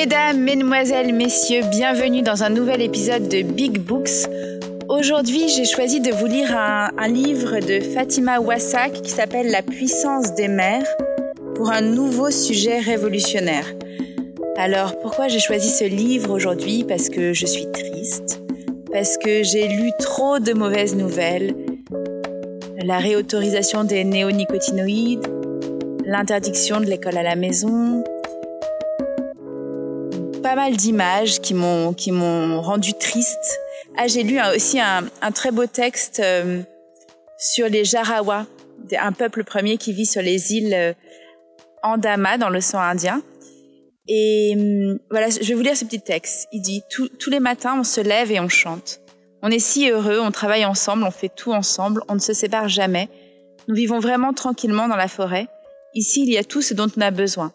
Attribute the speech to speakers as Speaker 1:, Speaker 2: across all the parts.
Speaker 1: Mesdames, Mesdemoiselles, Messieurs, bienvenue dans un nouvel épisode de Big Books. Aujourd'hui, j'ai choisi de vous lire un, livre de Fatima Wassak qui s'appelle La puissance des mères pour un nouveau sujet révolutionnaire. Alors, pourquoi j'ai choisi ce livre aujourd'hui? Parce que je suis triste, parce que j'ai lu trop de mauvaises nouvelles, la réautorisation des néonicotinoïdes, l'interdiction de l'école à la maison, pas mal d'images qui m'ont qui m'ont rendu triste. Ah, j'ai lu aussi un, un, très beau texte euh, sur les Jarawa, un peuple premier qui vit sur les îles euh, Andama dans l'océan Indien. Et hum, voilà, je vais vous lire ce petit texte. Il dit tous les matins, on se lève et on chante. On est si heureux, on travaille ensemble, on fait tout ensemble, on ne se sépare jamais. Nous vivons vraiment tranquillement dans la forêt. Ici, il y a tout ce dont on a besoin.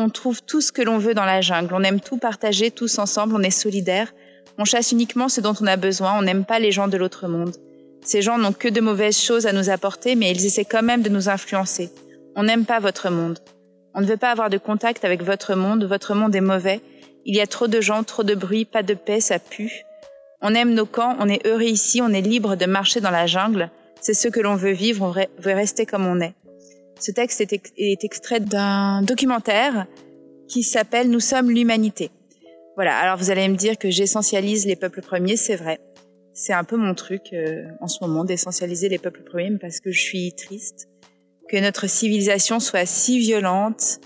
Speaker 1: On trouve tout ce que l'on veut dans la jungle. On aime tout partager tous ensemble, on est solidaires. On chasse uniquement ce dont on a besoin, on n'aime pas les gens de l'autre monde. Ces gens n'ont que de mauvaises choses à nous apporter, mais ils essaient quand même de nous influencer. On n'aime pas votre monde. On ne veut pas avoir de contact avec votre monde, votre monde est mauvais. Il y a trop de gens, trop de bruit, pas de paix, ça pue. On aime nos camps, on est heureux ici, on est libre de marcher dans la jungle. C'est ce que l'on veut vivre, on veut rester comme on est. Ce texte est, extrait d'un documentaire qui s'appelle Nous sommes l'humanité. Voilà, alors vous allez me dire que j'essentialise les peuples premiers, c'est vrai. C'est un peu mon truc euh, en ce moment d'essentialiser les peuples premiers parce que je suis triste que notre civilisation soit si violente,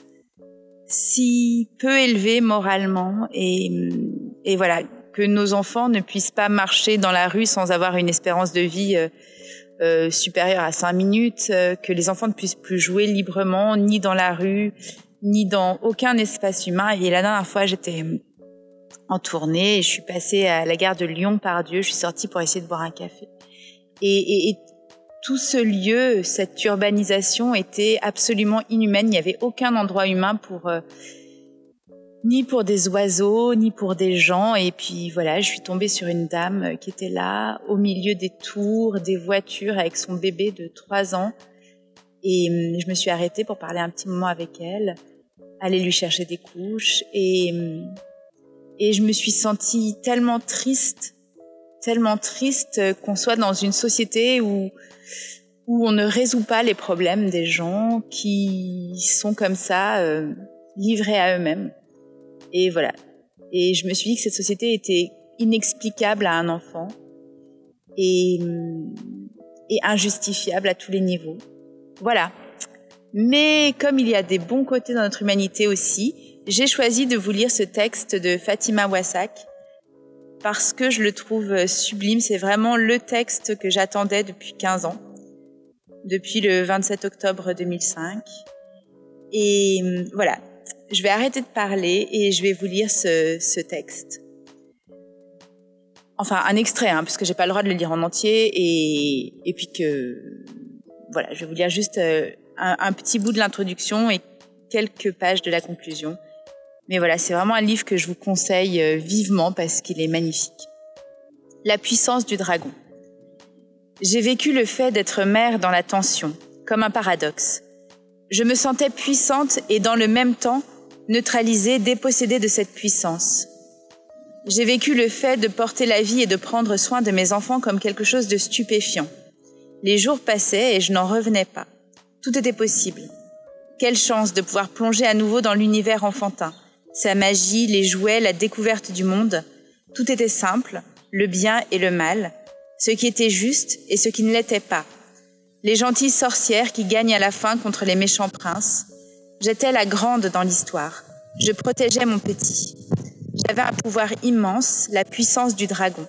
Speaker 1: si peu élevée moralement et, et voilà, que nos enfants ne puissent pas marcher dans la rue sans avoir une espérance de vie euh, euh, supérieure à cinq minutes, euh, que les enfants ne puissent plus jouer librement, ni dans la rue, ni dans aucun espace humain. Et la dernière fois, j'étais en tournée et je suis passée à la gare de Lyon par Dieu. Je suis sortie pour essayer de boire un café. Et, et tout ce lieu, cette urbanisation était absolument inhumaine. Il n'y avait aucun endroit humain pour euh, ni pour des oiseaux, ni pour des gens. Et puis voilà, je suis tombée sur une dame qui était là, au milieu des tours, des voitures, avec son bébé de trois ans. Et hum, je me suis arrêtée pour parler un petit moment avec elle, aller lui chercher des couches. Et, hum, et je me suis sentie tellement triste, tellement triste qu'on soit dans une société où où on ne résout pas les problèmes des gens qui sont comme ça euh, livrés à eux-mêmes. Et voilà. Et je me suis dit que cette société était inexplicable à un enfant et, et injustifiable à tous les niveaux. Voilà. Mais comme il y a des bons côtés dans notre humanité aussi, j'ai choisi de vous lire ce texte de Fatima Wassak parce que je le trouve sublime. C'est vraiment le texte que j'attendais depuis 15 ans, depuis le 27 octobre 2005. Et voilà, je vais arrêter de parler et je vais vous lire ce, texte. Enfin, un extrait, hein, parce que j'ai pas le droit de le lire en entier, et, et puis que voilà, je vais vous lire juste euh, un, un petit bout de l'introduction et quelques pages de la conclusion. Mais voilà, c'est vraiment un livre que je vous conseille euh, vivement parce qu'il est magnifique. La puissance du dragon. J'ai vécu le fait d'être mère dans la tension, comme un paradoxe. Je me sentais puissante et dans le même temps neutralisée, dépossédée de cette puissance. J'ai vécu le fait de porter la vie et de prendre soin de mes enfants comme quelque chose de stupéfiant. Les jours passaient et je n'en revenais pas. Tout était possible. Quelle chance de pouvoir plonger à nouveau dans l'univers enfantin. Sa magie, les jouets, la découverte du monde. Tout était simple, le bien et le mal, ce qui était juste et ce qui ne l'était pas. Les gentilles sorcières qui gagnent à la fin contre les méchants princes, J'étais la grande dans l'histoire. Je protégeais mon petit. J'avais un pouvoir immense, la puissance du dragon.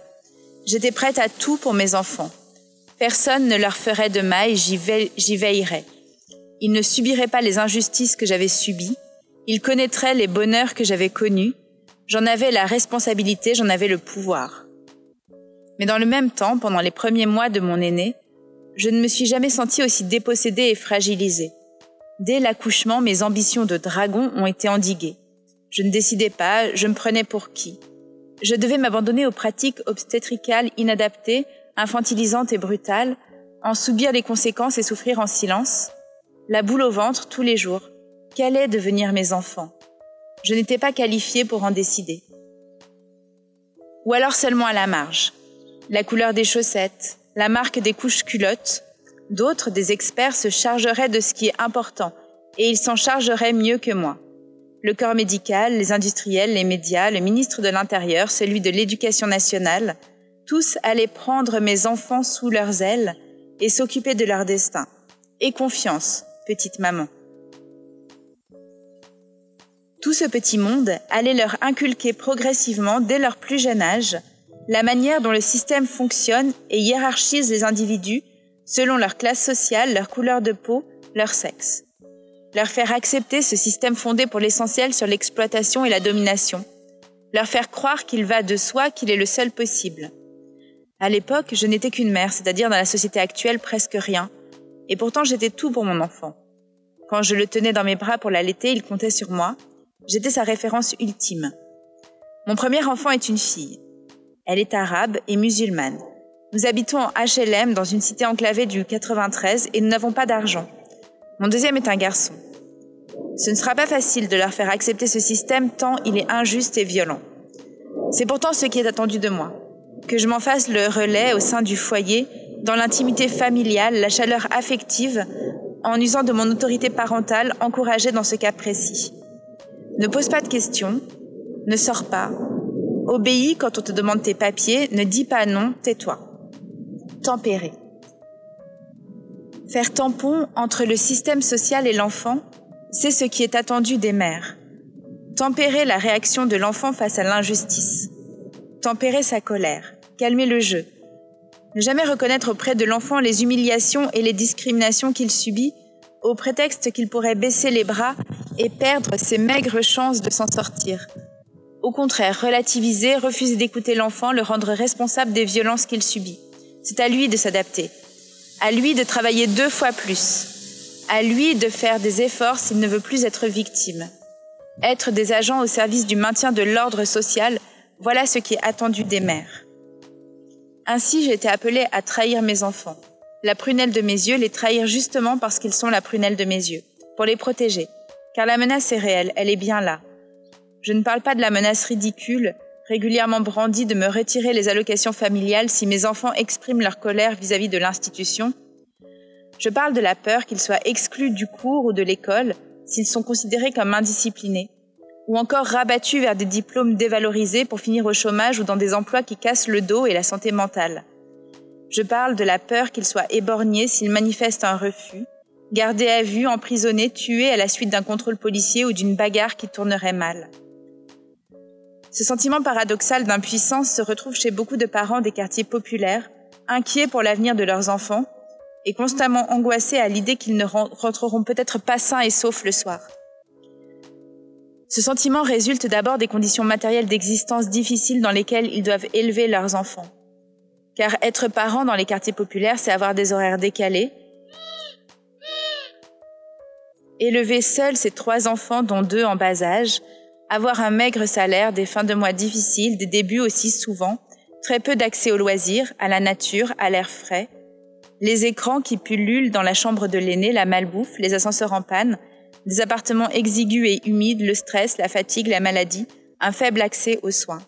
Speaker 1: J'étais prête à tout pour mes enfants. Personne ne leur ferait de mal, j'y veillerais. Ils ne subiraient pas les injustices que j'avais subies. Ils connaîtraient les bonheurs que j'avais connus. J'en avais la responsabilité, j'en avais le pouvoir. Mais dans le même temps, pendant les premiers mois de mon aîné, je ne me suis jamais sentie aussi dépossédée et fragilisée. Dès l'accouchement, mes ambitions de dragon ont été endiguées. Je ne décidais pas, je me prenais pour qui? Je devais m'abandonner aux pratiques obstétricales inadaptées, infantilisantes et brutales, en subir les conséquences et souffrir en silence La boule au ventre tous les jours. Qu'allaient devenir mes enfants? Je n'étais pas qualifiée pour en décider. Ou alors seulement à la marge. La couleur des chaussettes, la marque des couches culottes. D'autres, des experts, se chargeraient de ce qui est important, et ils s'en chargeraient mieux que moi. Le corps médical, les industriels, les médias, le ministre de l'Intérieur, celui de l'Éducation nationale, tous allaient prendre mes enfants sous leurs ailes et s'occuper de leur destin. Et confiance, petite maman. Tout ce petit monde allait leur inculquer progressivement, dès leur plus jeune âge, la manière dont le système fonctionne et hiérarchise les individus selon leur classe sociale, leur couleur de peau, leur sexe. Leur faire accepter ce système fondé pour l'essentiel sur l'exploitation et la domination. Leur faire croire qu'il va de soi, qu'il est le seul possible. À l'époque, je n'étais qu'une mère, c'est-à-dire dans la société actuelle presque rien. Et pourtant, j'étais tout pour mon enfant. Quand je le tenais dans mes bras pour l'allaiter, il comptait sur moi. J'étais sa référence ultime. Mon premier enfant est une fille. Elle est arabe et musulmane. Nous habitons en HLM dans une cité enclavée du 93 et nous n'avons pas d'argent. Mon deuxième est un garçon. Ce ne sera pas facile de leur faire accepter ce système tant il est injuste et violent. C'est pourtant ce qui est attendu de moi que je m'en fasse le relais au sein du foyer, dans l'intimité familiale, la chaleur affective, en usant de mon autorité parentale encouragée dans ce cas précis. Ne pose pas de questions, ne sors pas, obéis quand on te demande tes papiers, ne dis pas non, tais-toi. Tempérer. Faire tampon entre le système social et l'enfant, c'est ce qui est attendu des mères. Tempérer la réaction de l'enfant face à l'injustice tempérer sa colère, calmer le jeu. Ne jamais reconnaître auprès de l'enfant les humiliations et les discriminations qu'il subit, au prétexte qu'il pourrait baisser les bras et perdre ses maigres chances de s'en sortir. Au contraire, relativiser, refuser d'écouter l'enfant, le rendre responsable des violences qu'il subit. C'est à lui de s'adapter, à lui de travailler deux fois plus, à lui de faire des efforts s'il ne veut plus être victime. Être des agents au service du maintien de l'ordre social voilà ce qui est attendu des mères. Ainsi, j'ai été appelée à trahir mes enfants. La prunelle de mes yeux, les trahir justement parce qu'ils sont la prunelle de mes yeux, pour les protéger. Car la menace est réelle, elle est bien là. Je ne parle pas de la menace ridicule, régulièrement brandie de me retirer les allocations familiales si mes enfants expriment leur colère vis-à-vis de l'institution. Je parle de la peur qu'ils soient exclus du cours ou de l'école s'ils sont considérés comme indisciplinés, ou encore rabattus vers des diplômes dévalorisés pour finir au chômage ou dans des emplois qui cassent le dos et la santé mentale. Je parle de la peur qu'ils soient éborgnés s'ils manifestent un refus, gardés à vue, emprisonnés, tués à la suite d'un contrôle policier ou d'une bagarre qui tournerait mal. Ce sentiment paradoxal d'impuissance se retrouve chez beaucoup de parents des quartiers populaires, inquiets pour l'avenir de leurs enfants et constamment angoissés à l'idée qu'ils ne rentreront peut-être pas sains et saufs le soir. Ce sentiment résulte d'abord des conditions matérielles d'existence difficiles dans lesquelles ils doivent élever leurs enfants. Car être parent dans les quartiers populaires, c'est avoir des horaires décalés, élever seul ses trois enfants, dont deux en bas âge, avoir un maigre salaire, des fins de mois difficiles, des débuts aussi souvent, très peu d'accès aux loisirs, à la nature, à l'air frais, les écrans qui pullulent dans la chambre de l'aîné, la malbouffe, les ascenseurs en panne, des appartements exigus et humides, le stress, la fatigue, la maladie, un faible accès aux soins.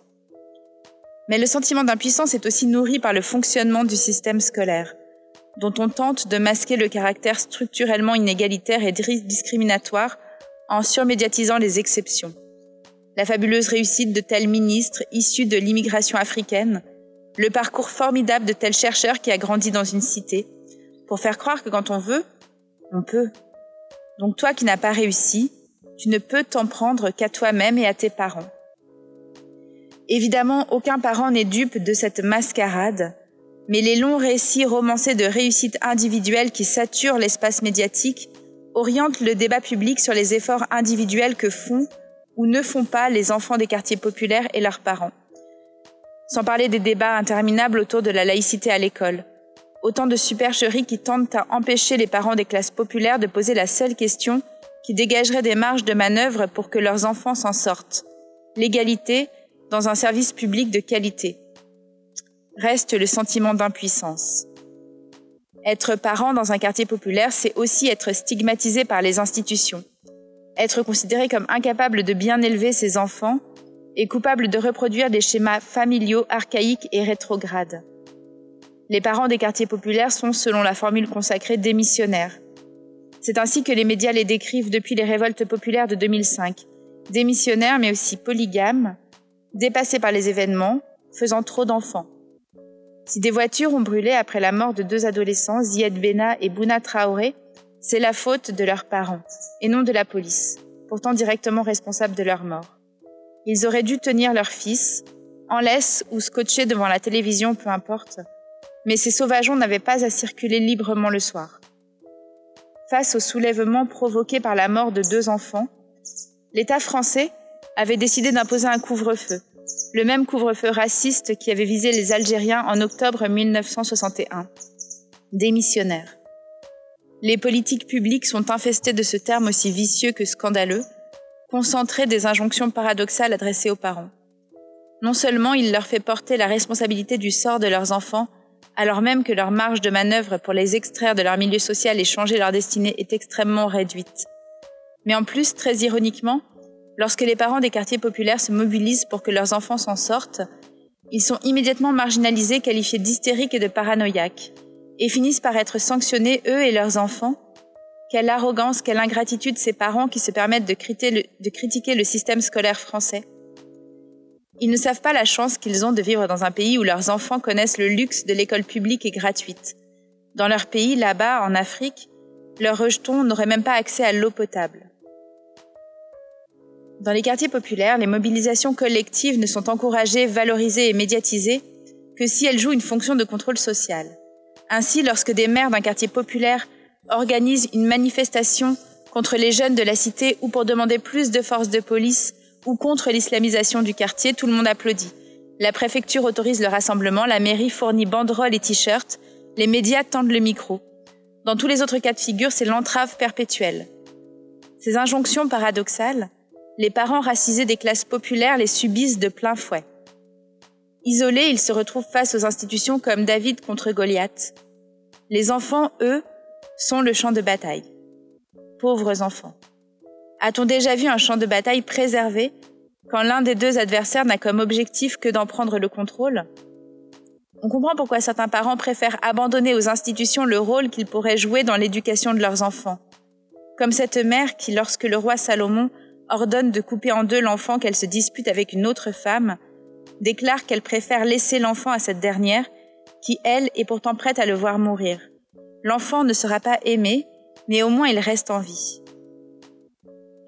Speaker 1: Mais le sentiment d'impuissance est aussi nourri par le fonctionnement du système scolaire, dont on tente de masquer le caractère structurellement inégalitaire et discriminatoire en surmédiatisant les exceptions. La fabuleuse réussite de tels ministres issus de l'immigration africaine, le parcours formidable de tel chercheur qui a grandi dans une cité, pour faire croire que quand on veut, on peut. Donc toi qui n'as pas réussi, tu ne peux t'en prendre qu'à toi-même et à tes parents. Évidemment, aucun parent n'est dupe de cette mascarade, mais les longs récits romancés de réussite individuelle qui saturent l'espace médiatique orientent le débat public sur les efforts individuels que font ou ne font pas les enfants des quartiers populaires et leurs parents. Sans parler des débats interminables autour de la laïcité à l'école autant de supercheries qui tentent à empêcher les parents des classes populaires de poser la seule question qui dégagerait des marges de manœuvre pour que leurs enfants s'en sortent. L'égalité dans un service public de qualité. Reste le sentiment d'impuissance. Être parent dans un quartier populaire, c'est aussi être stigmatisé par les institutions. Être considérée comme incapable de bien élever ses enfants et coupable de reproduire des schémas familiaux archaïques et rétrogrades. Les parents des quartiers populaires sont, selon la formule consacrée, démissionnaires. C'est ainsi que les médias les décrivent depuis les révoltes populaires de 2005. Démissionnaires mais aussi polygames, dépassés par les événements, faisant trop d'enfants. Si des voitures ont brûlé après la mort de deux adolescents, Zied Bena et Bouna Traoré, c'est la faute de leurs parents, et non de la police, pourtant directement responsable de leur mort. Ils auraient dû tenir leur fils, en laisse ou scotché devant la télévision, peu importe, mais ces sauvageons n'avaient pas à circuler librement le soir. Face au soulèvement provoqué par la mort de deux enfants, l'État français avait décidé d'imposer un couvre-feu, le même couvre-feu raciste qui avait visé les Algériens en octobre 1961. Démissionnaires. Les politiques publiques sont infestées de ce terme aussi vicieux que scandaleux, concentré des injonctions paradoxales adressées aux parents. Non seulement il leur fait porter la responsabilité du sort de leurs enfants, alors même que leur marge de manœuvre pour les extraire de leur milieu social et changer leur destinée est extrêmement réduite. Mais en plus, très ironiquement, lorsque les parents des quartiers populaires se mobilisent pour que leurs enfants s'en sortent, ils sont immédiatement marginalisés, qualifiés d'hystériques et de paranoïaques, et finissent par être sanctionnés, eux et leurs enfants, quelle arrogance, quelle ingratitude ces parents qui se permettent de critiquer, le, système scolaire français. Ils ne savent pas la chance qu'ils ont de vivre dans un pays où leurs enfants connaissent le luxe de l'école publique et gratuite. Dans leur pays, là-bas, en Afrique, leurs rejetons n'auraient même pas accès à l'eau potable. Dans les quartiers populaires, les mobilisations collectives ne sont encouragées, valorisées et médiatisées que si elles jouent une fonction de contrôle social. Ainsi, lorsque des maires d'un quartier populaire organise une manifestation contre les jeunes de la cité ou pour demander plus de forces de police ou contre l'islamisation du quartier, tout le monde applaudit. La préfecture autorise le rassemblement, la mairie fournit banderoles et t-shirts, les médias tendent le micro. Dans tous les autres cas de figure, c'est l'entrave perpétuelle. Ces injonctions paradoxales, les parents racisés des classes populaires les subissent de plein fouet. Isolés, ils se retrouvent face aux institutions comme David contre Goliath. Les enfants, eux, sont le champ de bataille. Pauvres enfants. A-t-on déjà vu un champ de bataille préservé quand l'un des deux adversaires n'a comme objectif que d'en prendre le contrôle? On comprend pourquoi certains parents préfèrent abandonner aux institutions le rôle qu'ils pourraient jouer dans l'éducation de leurs enfants. Comme cette mère qui, lorsque le roi Salomon ordonne de couper en deux l'enfant qu'elle se dispute avec une autre femme, déclare qu'elle préfère laisser l'enfant à cette dernière, qui, elle, est pourtant prête à le voir mourir l'enfant ne sera pas aimé, mais au moins il reste en vie.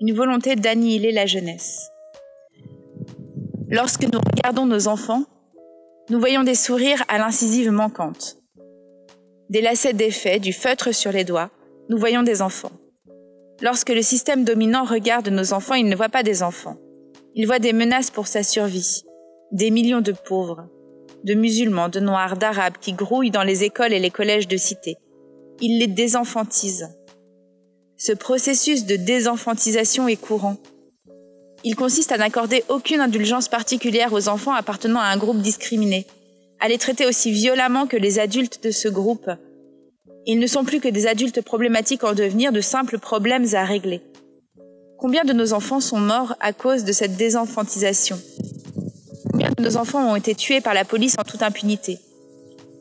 Speaker 1: Une volonté d'annihiler la jeunesse. Lorsque nous regardons nos enfants, nous voyons des sourires à l'incisive manquante. Des lacets d'effet, du feutre sur les doigts, nous voyons des enfants. Lorsque le système dominant regarde nos enfants, il ne voit pas des enfants. Il voit des menaces pour sa survie, des millions de pauvres, de musulmans, de noirs, d'arabes qui grouillent dans les écoles et les collèges de cité, il les désenfantise. Ce processus de désenfantisation est courant. Il consiste à n'accorder aucune indulgence particulière aux enfants appartenant à un groupe discriminé, à les traiter aussi violemment que les adultes de ce groupe. Ils ne sont plus que des adultes problématiques en devenir, de simples problèmes à régler. Combien de nos enfants sont morts à cause de cette désenfantisation? Combien de nos enfants ont été tués par la police en toute impunité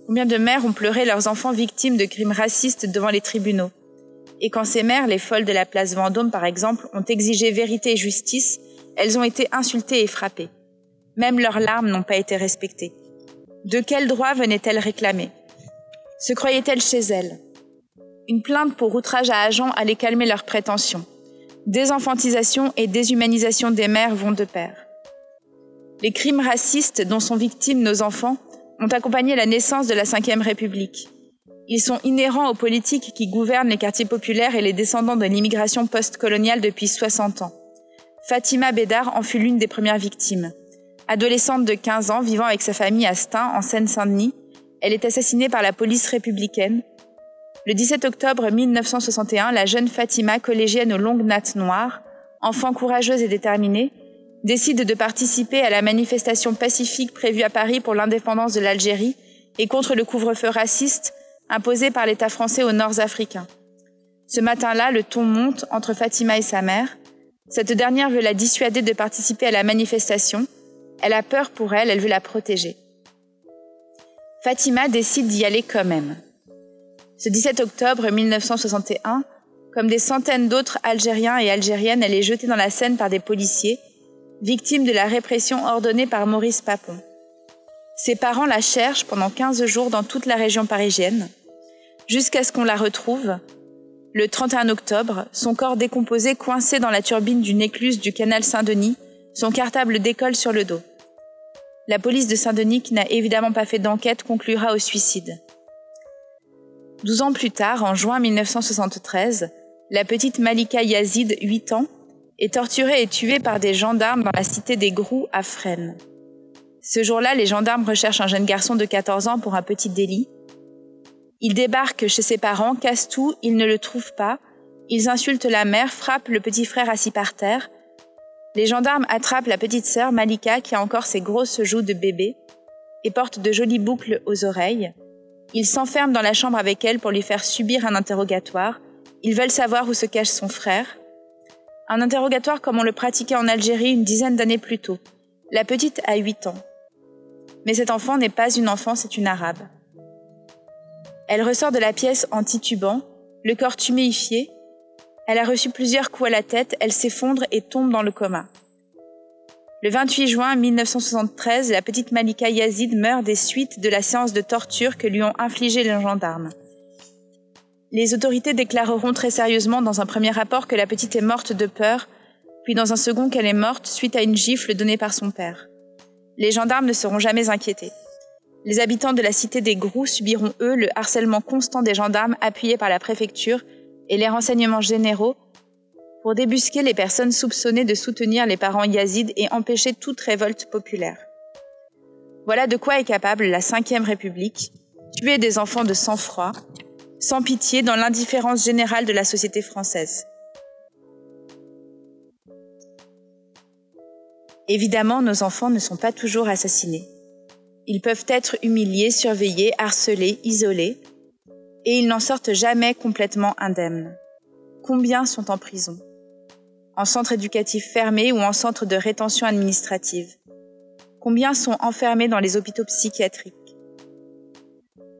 Speaker 1: Combien de mères ont pleuré leurs enfants victimes de crimes racistes devant les tribunaux Et quand ces mères, les folles de la place Vendôme par exemple, ont exigé vérité et justice, elles ont été insultées et frappées. Même leurs larmes n'ont pas été respectées. De quel droit venaient-elles réclamer Se croyaient-elles chez elles Une plainte pour outrage à agent allait calmer leurs prétentions. Désenfantisation et déshumanisation des mères vont de pair. Les crimes racistes dont sont victimes nos enfants ont accompagné la naissance de la Ve République. Ils sont inhérents aux politiques qui gouvernent les quartiers populaires et les descendants de l'immigration post-coloniale depuis 60 ans. Fatima Bédard en fut l'une des premières victimes. Adolescente de 15 ans vivant avec sa famille à Stein, en Seine-Saint-Denis, elle est assassinée par la police républicaine. Le 17 octobre 1961, la jeune Fatima, collégienne aux longues nattes noires, enfant courageuse et déterminée, décide de participer à la manifestation pacifique prévue à Paris pour l'indépendance de l'Algérie et contre le couvre-feu raciste imposé par l'État français aux Nord-Africains. Ce matin-là, le ton monte entre Fatima et sa mère. Cette dernière veut la dissuader de participer à la manifestation. Elle a peur pour elle, elle veut la protéger. Fatima décide d'y aller quand même. Ce 17 octobre 1961, comme des centaines d'autres Algériens et Algériennes, elle est jetée dans la Seine par des policiers, victime de la répression ordonnée par Maurice Papon. Ses parents la cherchent pendant 15 jours dans toute la région parisienne, jusqu'à ce qu'on la retrouve, le 31 octobre, son corps décomposé coincé dans la turbine d'une écluse du canal Saint-Denis, son cartable décolle sur le dos. La police de Saint-Denis, qui n'a évidemment pas fait d'enquête, conclura au suicide. Douze ans plus tard, en juin 1973, la petite Malika Yazid, 8 ans, est torturée et tuée par des gendarmes dans la cité des Grous à Fresnes. Ce jour-là, les gendarmes recherchent un jeune garçon de 14 ans pour un petit délit. Il débarque chez ses parents, casse tout, ils ne le trouvent pas. Ils insultent la mère, frappent le petit frère assis par terre. Les gendarmes attrapent la petite sœur, Malika, qui a encore ses grosses joues de bébé, et porte de jolies boucles aux oreilles. Ils s'enferment dans la chambre avec elle pour lui faire subir un interrogatoire. Ils veulent savoir où se cache son frère. Un interrogatoire comme on le pratiquait en Algérie une dizaine d'années plus tôt. La petite a 8 ans. Mais cet enfant n'est pas une enfant, c'est une arabe. Elle ressort de la pièce en titubant, le corps tuméifié. Elle a reçu plusieurs coups à la tête, elle s'effondre et tombe dans le coma. Le 28 juin 1973, la petite Malika Yazid meurt des suites de la séance de torture que lui ont infligé les gendarmes. Les autorités déclareront très sérieusement dans un premier rapport que la petite est morte de peur, puis dans un second qu'elle est morte suite à une gifle donnée par son père. Les gendarmes ne seront jamais inquiétés. Les habitants de la cité des Grous subiront, eux, le harcèlement constant des gendarmes appuyés par la préfecture et les renseignements généraux pour débusquer les personnes soupçonnées de soutenir les parents yazides et empêcher toute révolte populaire. Voilà de quoi est capable la Ve République, tuer des enfants de sang-froid, sans pitié dans l'indifférence générale de la société française. Évidemment, nos enfants ne sont pas toujours assassinés. Ils peuvent être humiliés, surveillés, harcelés, isolés, et ils n'en sortent jamais complètement indemnes. Combien sont en prison? En centre éducatif fermé ou en centre de rétention administrative? Combien sont enfermés dans les hôpitaux psychiatriques?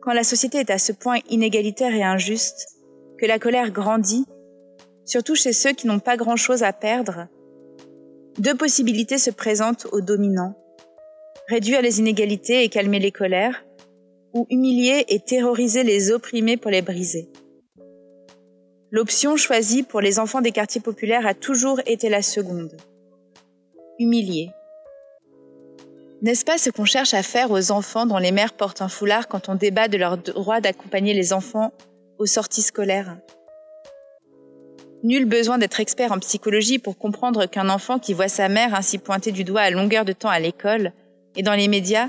Speaker 1: Quand la société est à ce point inégalitaire et injuste, que la colère grandit, surtout chez ceux qui n'ont pas grand-chose à perdre, deux possibilités se présentent aux dominants réduire les inégalités et calmer les colères, ou humilier et terroriser les opprimés pour les briser. L'option choisie pour les enfants des quartiers populaires a toujours été la seconde. Humilier. N'est-ce pas ce qu'on cherche à faire aux enfants dont les mères portent un foulard quand on débat de leur droit d'accompagner les enfants aux sorties scolaires? Nul besoin d'être expert en psychologie pour comprendre qu'un enfant qui voit sa mère ainsi pointée du doigt à longueur de temps à l'école et dans les médias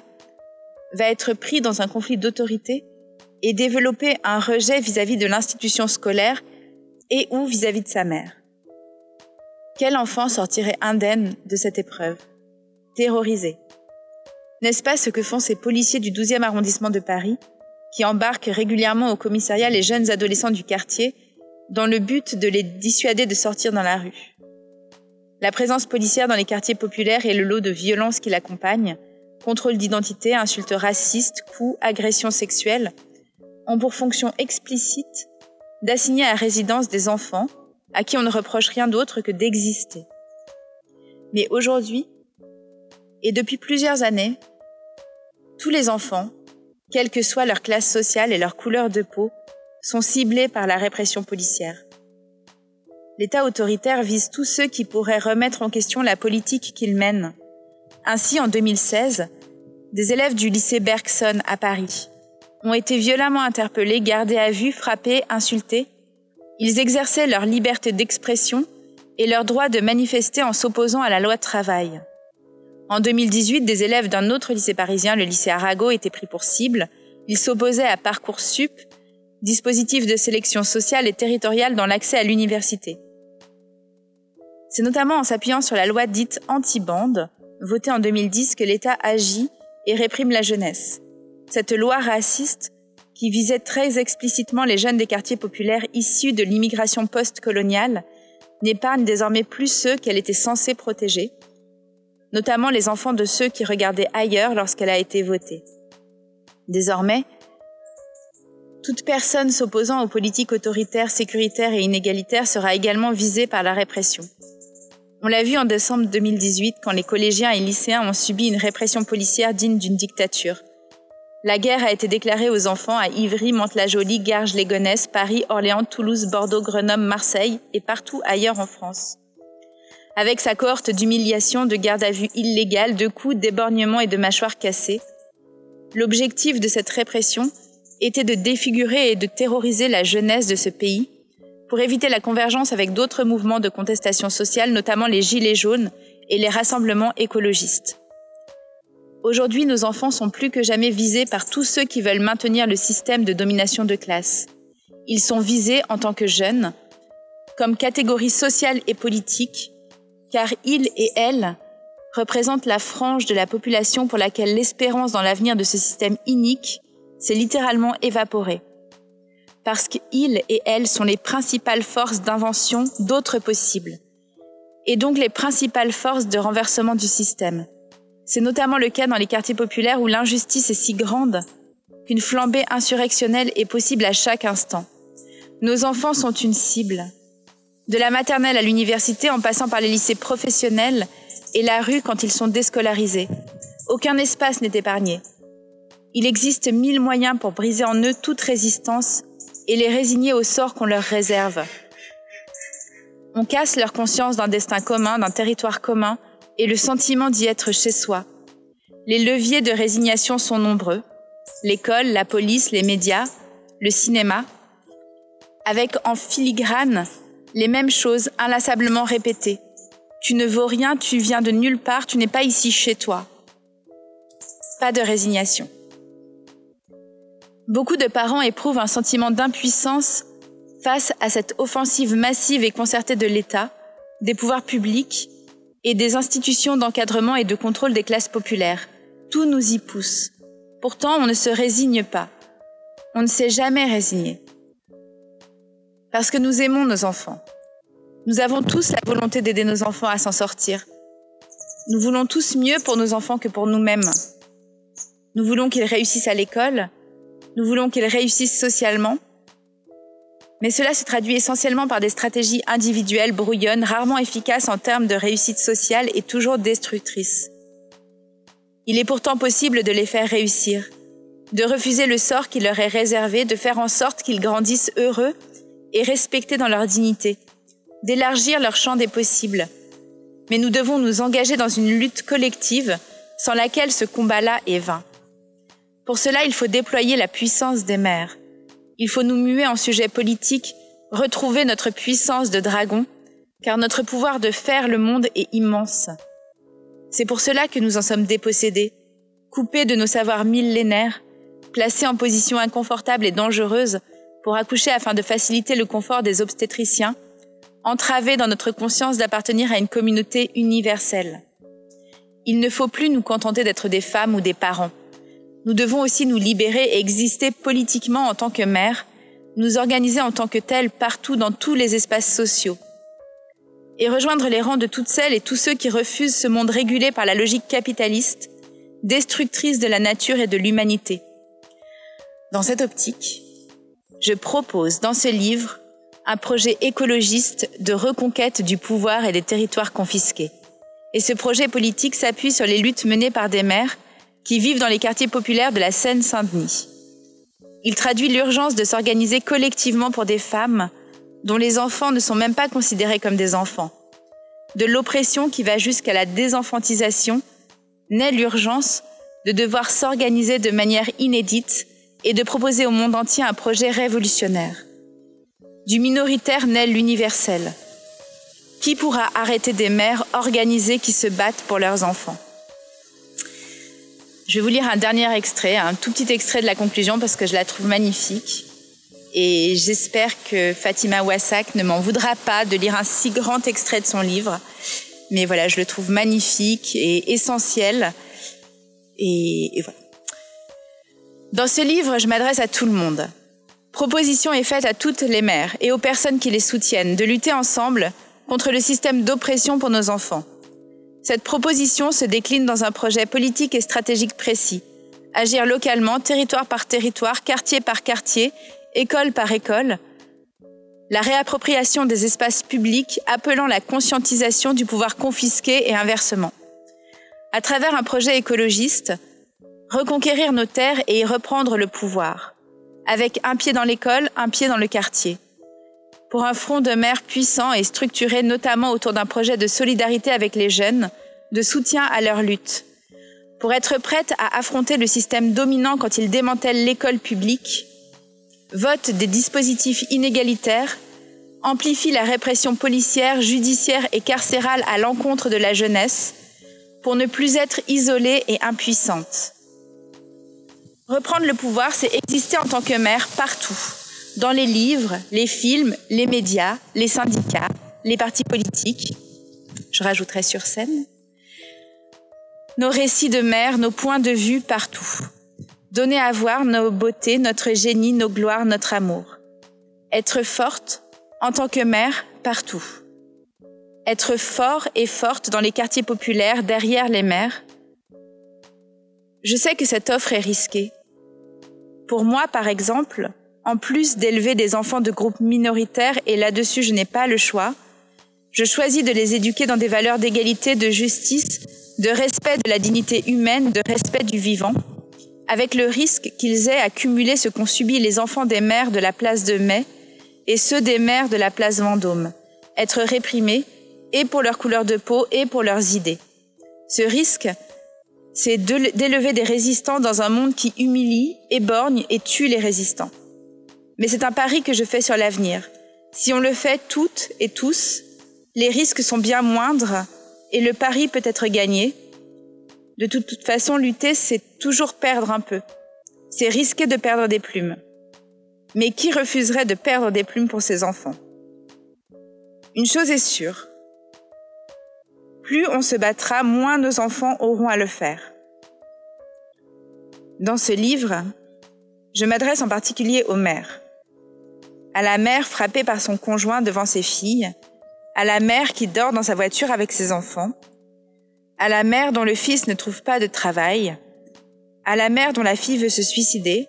Speaker 1: va être pris dans un conflit d'autorité et développer un rejet vis-à-vis de l'institution scolaire et ou vis-à-vis de sa mère. Quel enfant sortirait indemne de cette épreuve? Terrorisé. N'est-ce pas ce que font ces policiers du 12e arrondissement de Paris, qui embarquent régulièrement au commissariat les jeunes adolescents du quartier dans le but de les dissuader de sortir dans la rue? La présence policière dans les quartiers populaires et le lot de violence qui l'accompagne contrôle d'identité, insultes racistes, coups, agressions sexuelles, ont pour fonction explicite d'assigner à résidence des enfants à qui on ne reproche rien d'autre que d'exister. Mais aujourd'hui, et depuis plusieurs années, tous les enfants, quelle que soit leur classe sociale et leur couleur de peau, sont ciblés par la répression policière. L'État autoritaire vise tous ceux qui pourraient remettre en question la politique qu'il mène. Ainsi, en 2016, des élèves du lycée Bergson à Paris ont été violemment interpellés, gardés à vue, frappés, insultés. Ils exerçaient leur liberté d'expression et leur droit de manifester en s'opposant à la loi de travail. En 2018, des élèves d'un autre lycée parisien, le lycée Arago, étaient pris pour cible. Ils s'opposaient à Parcoursup, dispositif de sélection sociale et territoriale dans l'accès à l'université. C'est notamment en s'appuyant sur la loi dite anti-bande, votée en 2010, que l'État agit et réprime la jeunesse. Cette loi raciste, qui visait très explicitement les jeunes des quartiers populaires issus de l'immigration post-coloniale, n'épargne désormais plus ceux qu'elle était censée protéger, notamment les enfants de ceux qui regardaient ailleurs lorsqu'elle a été votée. Désormais, toute personne s'opposant aux politiques autoritaires, sécuritaires et inégalitaires sera également visée par la répression. On l'a vu en décembre 2018 quand les collégiens et lycéens ont subi une répression policière digne d'une dictature. La guerre a été déclarée aux enfants à Ivry, Mantes-la-Jolie, Garges, Légonesse, Paris, Orléans, Toulouse, Bordeaux, Grenoble, Marseille et partout ailleurs en France. Avec sa cohorte d'humiliation, de garde à vue illégale, de coups, d'éborgnements et de mâchoires cassées, l'objectif de cette répression était de défigurer et de terroriser la jeunesse de ce pays pour éviter la convergence avec d'autres mouvements de contestation sociale, notamment les Gilets jaunes et les rassemblements écologistes. Aujourd'hui, nos enfants sont plus que jamais visés par tous ceux qui veulent maintenir le système de domination de classe. Ils sont visés en tant que jeunes, comme catégorie sociale et politique, car ils et elles représentent la frange de la population pour laquelle l'espérance dans l'avenir de ce système inique s'est littéralement évaporée parce qu'ils et elles sont les principales forces d'invention d'autres possibles, et donc les principales forces de renversement du système. C'est notamment le cas dans les quartiers populaires où l'injustice est si grande qu'une flambée insurrectionnelle est possible à chaque instant. Nos enfants sont une cible. De la maternelle à l'université en passant par les lycées professionnels et la rue quand ils sont déscolarisés. Aucun espace n'est épargné. Il existe mille moyens pour briser en eux toute résistance et les résigner au sort qu'on leur réserve. On casse leur conscience d'un destin commun, d'un territoire commun et le sentiment d'y être chez soi. Les leviers de résignation sont nombreux. L'école, la police, les médias, le cinéma. Avec en filigrane les mêmes choses inlassablement répétées. Tu ne vaux rien, tu viens de nulle part, tu n'es pas ici chez toi. Pas de résignation. Beaucoup de parents éprouvent un sentiment d'impuissance face à cette offensive massive et concertée de l'État, des pouvoirs publics et des institutions d'encadrement et de contrôle des classes populaires. Tout nous y pousse. Pourtant, on ne se résigne pas. On ne s'est jamais résigné. Parce que nous aimons nos enfants. Nous avons tous la volonté d'aider nos enfants à s'en sortir. Nous voulons tous mieux pour nos enfants que pour nous-mêmes. Nous voulons qu'ils réussissent à l'école, nous voulons qu'ils réussissent socialement, mais cela se traduit essentiellement par des stratégies individuelles brouillonnes, rarement efficaces en termes de réussite sociale et toujours destructrices. Il est pourtant possible de les faire réussir, de refuser le sort qui leur est réservé, de faire en sorte qu'ils grandissent heureux et respectés dans leur dignité, d'élargir leur champ des possibles. Mais nous devons nous engager dans une lutte collective sans laquelle ce combat-là est vain. Pour cela, il faut déployer la puissance des mères. Il faut nous muer en sujet politique, retrouver notre puissance de dragon, car notre pouvoir de faire le monde est immense. C'est pour cela que nous en sommes dépossédés, coupés de nos savoirs millénaires, placés en position inconfortable et dangereuse pour accoucher afin de faciliter le confort des obstétriciens, entravés dans notre conscience d'appartenir à une communauté universelle. Il ne faut plus nous contenter d'être des femmes ou des parents nous devons aussi nous libérer et exister politiquement en tant que mères, nous organiser en tant que telles partout dans tous les espaces sociaux. Et rejoindre les rangs de toutes celles et tous ceux qui refusent ce monde régulé par la logique capitaliste, destructrice de la nature et de l'humanité. Dans cette optique, je propose dans ce livre un projet écologiste de reconquête du pouvoir et des territoires confisqués. Et ce projet politique s'appuie sur les luttes menées par des mères qui vivent dans les quartiers populaires de la Seine-Saint-Denis. Il traduit l'urgence de s'organiser collectivement pour des femmes dont les enfants ne sont même pas considérés comme des enfants. De l'oppression qui va jusqu'à la désenfantisation naît l'urgence de devoir s'organiser de manière inédite et de proposer au monde entier un projet révolutionnaire. Du minoritaire naît l'universel. Qui pourra arrêter des mères organisées qui se battent pour leurs enfants? Je vais vous lire un dernier extrait, un tout petit extrait de la conclusion parce que je la trouve magnifique. Et j'espère que Fatima Wassak ne m'en voudra pas de lire un si grand extrait de son livre. Mais voilà, je le trouve magnifique et essentiel. Et, et voilà. Dans ce livre, je m'adresse à tout le monde. Proposition est faite à toutes les mères et aux personnes qui les soutiennent de lutter ensemble contre le système d'oppression pour nos enfants. Cette proposition se décline dans un projet politique et stratégique précis. Agir localement, territoire par territoire, quartier par quartier, école par école. La réappropriation des espaces publics appelant la conscientisation du pouvoir confisqué et inversement. À travers un projet écologiste, reconquérir nos terres et y reprendre le pouvoir, avec un pied dans l'école, un pied dans le quartier. Pour un front de mer puissant et structuré notamment autour d'un projet de solidarité avec les jeunes, de soutien à leur lutte, pour être prête à affronter le système dominant quand il démantèle l'école publique, vote des dispositifs inégalitaires, amplifie la répression policière, judiciaire et carcérale à l'encontre de la jeunesse, pour ne plus être isolée et impuissante. Reprendre le pouvoir, c'est exister en tant que mère partout, dans les livres, les films, les médias, les syndicats, les partis politiques, je rajouterai sur scène, nos récits de mère, nos points de vue partout. Donner à voir nos beautés, notre génie, nos gloires, notre amour. Être forte en tant que mère partout. Être fort et forte dans les quartiers populaires, derrière les mères. Je sais que cette offre est risquée. Pour moi, par exemple, en plus d'élever des enfants de groupes minoritaires, et là-dessus je n'ai pas le choix, je choisis de les éduquer dans des valeurs d'égalité, de justice, de respect de la dignité humaine, de respect du vivant, avec le risque qu'ils aient à cumuler ce qu'ont subi les enfants des mères de la place de Mai et ceux des mères de la place Vendôme, être réprimés et pour leur couleur de peau et pour leurs idées. Ce risque, c'est d'élever des résistants dans un monde qui humilie, éborgne et tue les résistants. Mais c'est un pari que je fais sur l'avenir. Si on le fait toutes et tous, les risques sont bien moindres et le pari peut être gagné. De toute, façon, lutter, c'est toujours perdre un peu. C'est risquer de perdre des plumes. Mais qui refuserait de perdre des plumes pour ses enfants? Une chose est sûre. Plus on se battra, moins nos enfants auront à le faire. Dans ce livre, je m'adresse en particulier aux mères à la mère frappée par son conjoint devant ses filles, à la mère qui dort dans sa voiture avec ses enfants, à la mère dont le fils ne trouve pas de travail, à la mère dont la fille veut se suicider,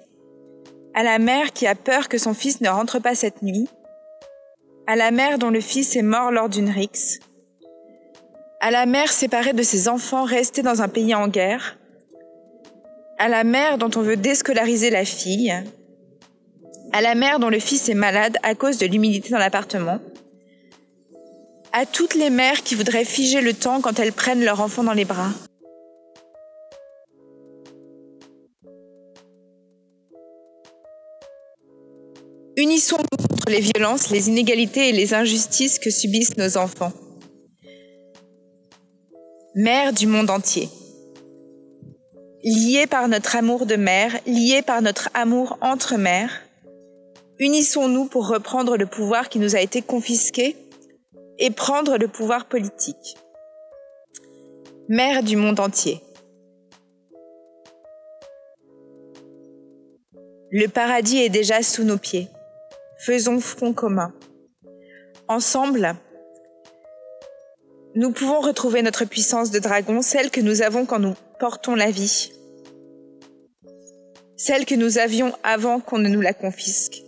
Speaker 1: à la mère qui a peur que son fils ne rentre pas cette nuit, à la mère dont le fils est mort lors d'une rixe, à la mère séparée de ses enfants restés dans un pays en guerre, à la mère dont on veut déscolariser la fille, à la mère dont le fils est malade à cause de l'humidité dans l'appartement, à toutes les mères qui voudraient figer le temps quand elles prennent leur enfant dans les bras. Unissons-nous contre les violences, les inégalités et les injustices que subissent nos enfants. Mères du monde entier. Liées par notre amour de mère, liées par notre amour entre mères, Unissons-nous pour reprendre le pouvoir qui nous a été confisqué et prendre le pouvoir politique. Mère du monde entier. Le paradis est déjà sous nos pieds. Faisons front commun. Ensemble, nous pouvons retrouver notre puissance de dragon, celle que nous avons quand nous portons la vie, celle que nous avions avant qu'on ne nous la confisque.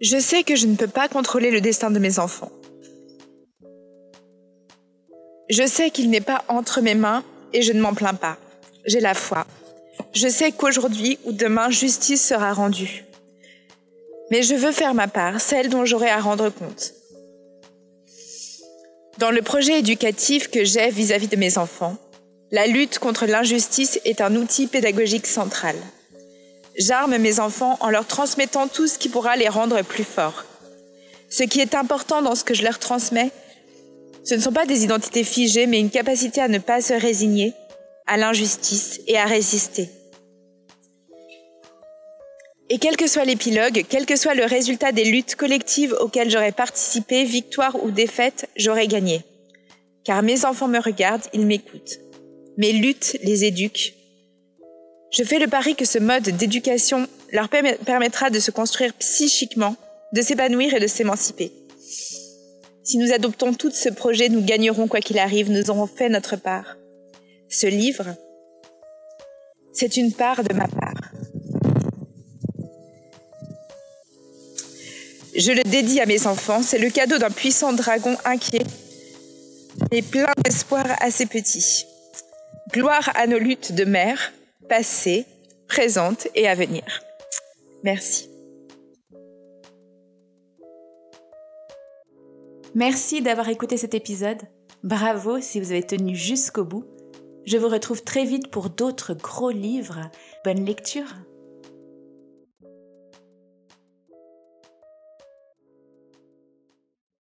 Speaker 1: Je sais que je ne peux pas contrôler le destin de mes enfants. Je sais qu'il n'est pas entre mes mains et je ne m'en plains pas. J'ai la foi. Je sais qu'aujourd'hui ou demain, justice sera rendue. Mais je veux faire ma part, celle dont j'aurai à rendre compte. Dans le projet éducatif que j'ai vis-à-vis de mes enfants, la lutte contre l'injustice est un outil pédagogique central. J'arme mes enfants en leur transmettant tout ce qui pourra les rendre plus forts. Ce qui est important dans ce que je leur transmets, ce ne sont pas des identités figées, mais une capacité à ne pas se résigner à l'injustice et à résister. Et quel que soit l'épilogue, quel que soit le résultat des luttes collectives auxquelles j'aurais participé, victoire ou défaite, j'aurais gagné. Car mes enfants me regardent, ils m'écoutent. Mes luttes les éduquent, Je fais le pari que ce mode d'éducation leur permettra de se construire psychiquement, de s'épanouir et de s'émanciper. Si nous adoptons tout ce projet, nous gagnerons quoi qu'il arrive, nous aurons fait notre part. Ce livre, c'est une part de ma part. Je le dédie à mes enfants, c'est le cadeau d'un puissant dragon inquiet et plein d'espoir assez petit. Gloire à nos luttes de mère, passées, présentes et à venir. Merci. Merci d'avoir écouté cet épisode. Bravo si vous avez tenu jusqu'au bout. Je vous retrouve très vite pour d'autres gros livres. Bonne lecture